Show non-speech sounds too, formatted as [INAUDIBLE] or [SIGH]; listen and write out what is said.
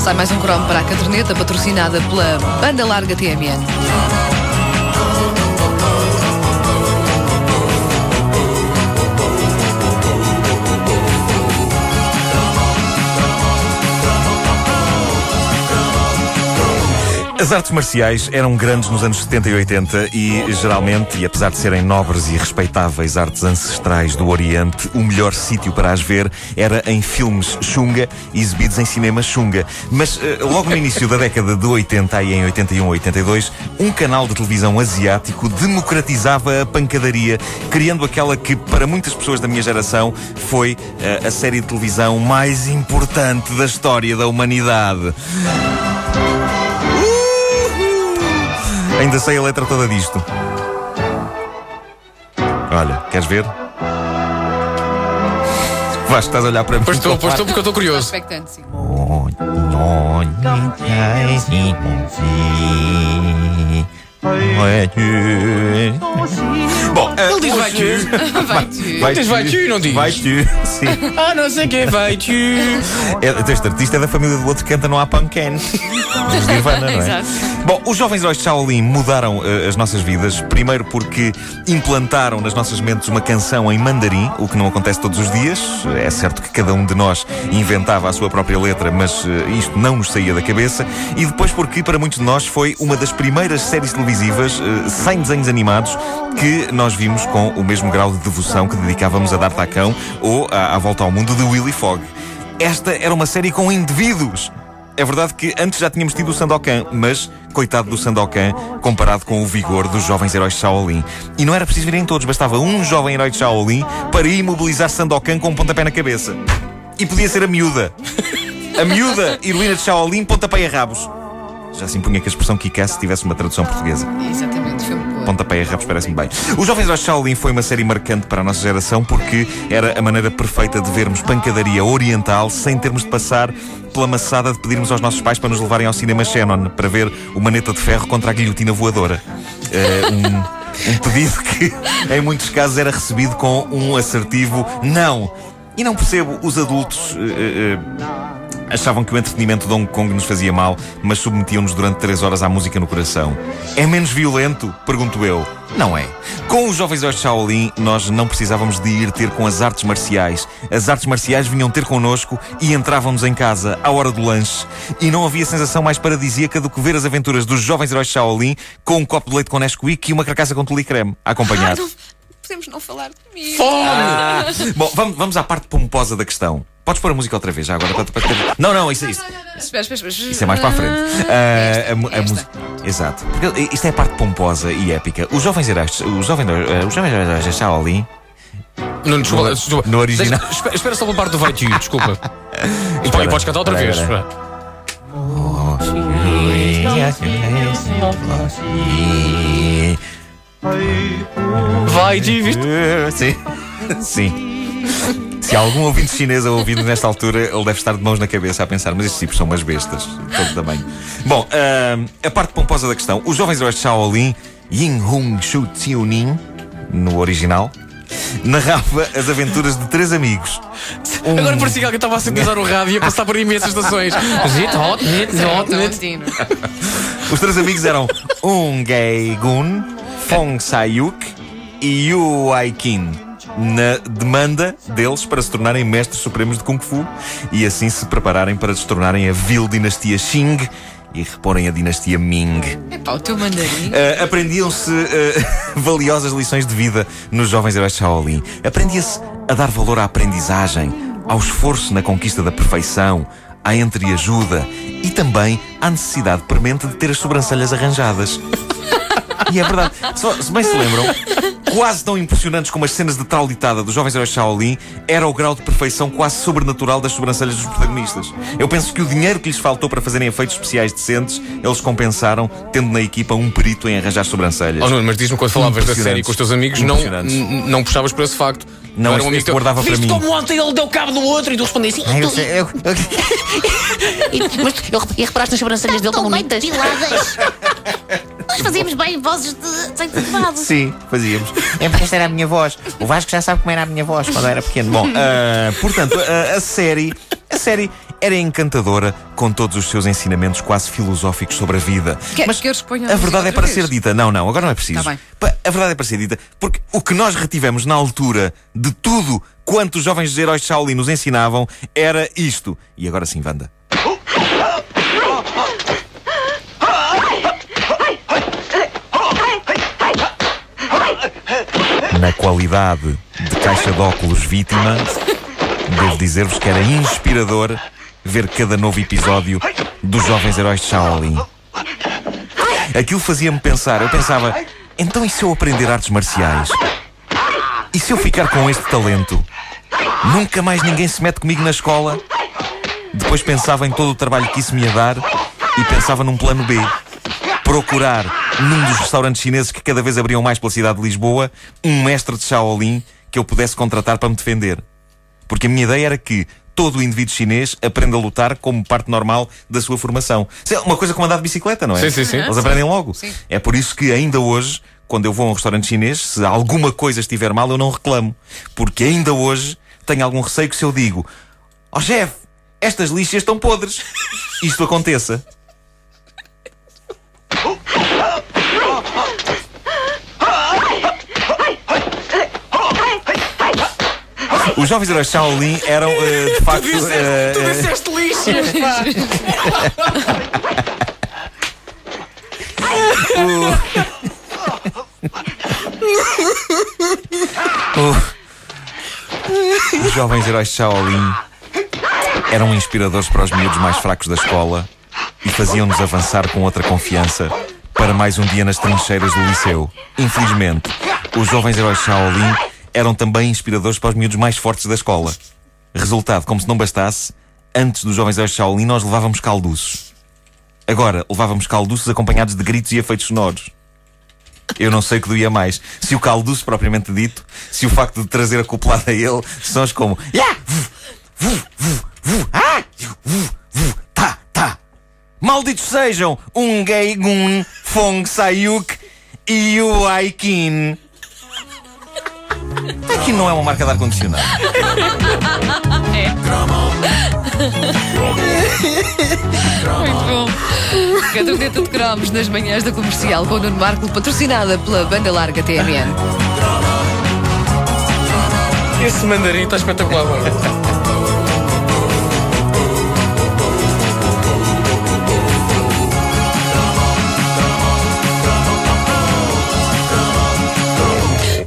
Sai mais um cromo para a caderneta patrocinada pela Banda Larga TMN. As artes marciais eram grandes nos anos 70 e 80 e, geralmente, e apesar de serem nobres e respeitáveis artes ancestrais do Oriente, o melhor sítio para as ver era em filmes chunga, exibidos em cinema chunga. Mas, eh, logo no início da década de 80, aí em 81 ou 82, um canal de televisão asiático democratizava a pancadaria, criando aquela que, para muitas pessoas da minha geração, foi eh, a série de televisão mais importante da história da humanidade. Ainda sei a letra toda disto. Olha, queres ver? Vasco, estás a olhar para mim. Pois estou, pois estou porque eu estou curioso. Expectante, sim. Bom, eh, Ele diz vai tu. Vai tu. vai Diz vai tu, não diz? Vai tu, sim. Ah, não sei quem vai tu. É, este artista é da família do outro que canta no Apancan. [LAUGHS] Dos Nirvana, não é? Exato. Bom, os jovens heróis de Shaolin mudaram eh, as nossas vidas. Primeiro porque implantaram nas nossas mentes uma canção em mandarim, o que não acontece todos os dias. É certo que cada um de nós inventava a sua própria letra, mas eh, isto não nos saía da cabeça. E depois porque, para muitos de nós, foi uma das primeiras séries televisivas eh, sem desenhos animados que nós vimos com o mesmo grau de devoção que dedicávamos a D'Artacão ou à Volta ao Mundo de Willy Fogg. Esta era uma série com indivíduos. É verdade que antes já tínhamos tido o Sandokan, mas coitado do Sandokan comparado com o vigor dos jovens heróis de Shaolin. E não era preciso virem todos, bastava um jovem herói de Shaolin para imobilizar Sandokan com um pontapé na cabeça. E podia ser a miúda. A miúda heroína de Shaolin, pontapé a rabos. Já se impunha que a expressão Kick-Ass tivesse uma tradução portuguesa. Exatamente, foi. Pontapé a rabos parece-me bem. Os Jovens de Shaolin foi uma série marcante para a nossa geração porque era a maneira perfeita de vermos pancadaria oriental sem termos de passar pela maçada de pedirmos aos nossos pais para nos levarem ao cinema Shannon para ver o Maneta de Ferro contra a guilhotina voadora. Eh, um, um pedido [LAUGHS] que, em muitos casos, era recebido com um assertivo não. E não percebo os adultos. eh, eh, Achavam que o entretenimento de Hong Kong nos fazia mal, mas submetiam-nos durante três horas à música no coração. É menos violento? Pergunto eu. Não é. Com os jovens heróis de Shaolin, nós não precisávamos de ir ter com as artes marciais. As artes marciais vinham ter connosco e entrávamos em casa à hora do lanche. E não havia sensação mais paradisíaca do que ver as aventuras dos jovens heróis de Shaolin com um copo de leite com Nesquik e uma carcaça com tule creme a Ah, não, podemos não falar de mim. Fome! Bom, vamos, vamos à parte pomposa da questão. Podes pôr a música outra vez já agora? Não, não, isso, isso, Espera, espera, espera. isso é mais para a frente. Ah, Esta, a mu- a esta. música- Exato. Porque isto é a parte pomposa e épica. Os jovens heróis, os jovens, eh, os jovens heróis de Shaolin Não, desculpa, No- desculpa. no original. Deixa- espera, espera só pela parte do vai tu, desculpa. [LAUGHS] E, e podes cantar outra vez. espera. Vai viste? [LAUGHS] Sim. Sim. Se há algum ouvinte chinês a ouvir nesta altura, ele deve estar de mãos na cabeça a pensar, mas estes tipos são umas bestas, de todo tamanho. Bom, ahm, a parte pomposa da questão. Os jovens heróis de Shaolin, Yin Hung Shu Xiunin, no original, narrava as aventuras de três amigos. Um- Agora parecia que alguém estava a sintonizar o rádio e a passar por imensas estações. [LAUGHS] Zit, hot, net, hot, net. Os três amigos eram Um Gei Gun, Fong Sayuk e Yu Aikin. Na demanda deles para se tornarem mestres supremos de Kung Fu e assim se prepararem para se tornarem a vil dinastia Xing e reporem a dinastia Ming. Epá, o teu mandarim. Uh, aprendiam-se uh, [LAUGHS] valiosas lições de vida nos jovens heróis de Shaolin. Aprendia-se a dar valor à aprendizagem, ao esforço na conquista da perfeição, à entreajuda e também à necessidade premente de ter as sobrancelhas arranjadas. [LAUGHS] E é verdade. Se, se bem se lembram, quase tão impressionantes como as cenas de traulitada dos jovens heróis Shaolin era o grau de perfeição quase sobrenatural das sobrancelhas dos protagonistas. Eu penso que o dinheiro que lhes faltou para fazerem efeitos especiais decentes, eles compensaram tendo na equipa um perito em arranjar sobrancelhas. Oh, Nuno, mas diz-me quando falavas da série com os teus amigos, não, não puxavas por esse facto. Não, Era este, amigo guardava para mim. como ontem ele deu cabo do outro e tu respondes assim. Eu sei, eu- [LAUGHS] E, mas eu, e reparaste nas sobrancelhas dele bem bonitas? [LAUGHS] Nós fazíamos bem vozes de desenho animado. Sim, fazíamos. É porque esta era a minha voz. O Vasco já sabe como era a minha voz quando eu era pequeno. Bom, ah, portanto, a, a série, a série era encantadora com todos os seus ensinamentos quase filosóficos sobre a vida. Quer- Mas queres que ponha a verdade é para vez? ser dita. Não, não, agora não é preciso. Tá A verdade é para ser dita, porque o que nós retivemos na altura de tudo quanto os jovens heróis de Shaolin nos ensinavam era isto. E agora sim, Wanda. Na qualidade de caixa de óculos vítima, devo dizer-vos que era inspirador ver cada novo episódio dos Jovens Heróis de Shaolin. Aquilo fazia-me pensar, eu pensava, então e se eu aprender artes marciais? E se eu ficar com este talento? Nunca mais ninguém se mete comigo na escola? Depois pensava em todo o trabalho que isso me ia dar e pensava num plano B. Procurar num dos restaurantes chineses que cada vez abriam mais pela cidade de Lisboa um mestre de Shaolin que eu pudesse contratar para me defender. Porque a minha ideia era que todo o indivíduo chinês aprenda a lutar como parte normal da sua formação. É uma coisa como andar de bicicleta, não é? Sim, sim, sim. Eles aprendem logo. Sim. É por isso que ainda hoje, quando eu vou a um restaurante chinês, se alguma coisa estiver mal, eu não reclamo. Porque ainda hoje tenho algum receio que se eu digo ó oh, chefe, estas lixas estão podres, [LAUGHS] isto aconteça. Os jovens heróis Shaolin eram, eh, de facto. eh, Tu eh, disseste lixas, pá. Os jovens heróis de Shaolin eram inspiradores para os miúdos mais fracos da escola e faziam-nos avançar com outra confiança para mais um dia nas trincheiras do liceu. Infelizmente, os jovens heróis de Shaolin eram também inspiradores para os miúdos mais fortes da escola. Resultado, como se não bastasse, antes dos jovens heróis Shaolin nós levávamos calduços. Agora, levávamos calduços acompanhados de gritos e efeitos sonoros. Eu não sei o que doía mais. Se o calduço propriamente dito, se o facto de trazer acoplado a ele sons como tá, tá. Malditos sejam um gay gun, Fong Sayuk e o Aikin. Aqui não é uma marca de ar-condicionado. Muito bom. Caderneta de cromos nas manhãs da comercial com o Nuno Marco, patrocinada pela banda larga TMN. Esse mandarim está espetacular, mano.